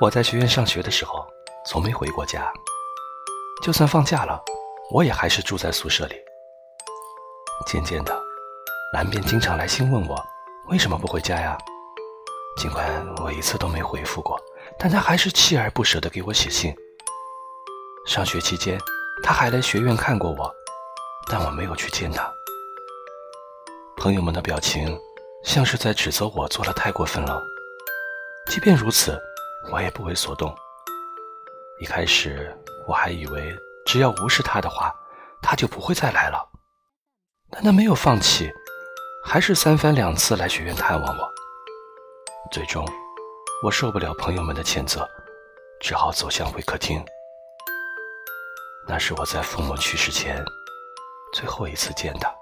我在学院上学的时候，从没回过家。就算放假了，我也还是住在宿舍里。渐渐的，兰便经常来信问我为什么不回家呀。尽管我一次都没回复过，但他还是锲而不舍地给我写信。上学期间，他还来学院看过我，但我没有去见他。朋友们的表情像是在指责我做的太过分了。即便如此。我也不为所动。一开始我还以为只要无视他的话，他就不会再来了。但他没有放弃，还是三番两次来学院探望我。最终，我受不了朋友们的谴责，只好走向会客厅。那是我在父母去世前最后一次见他。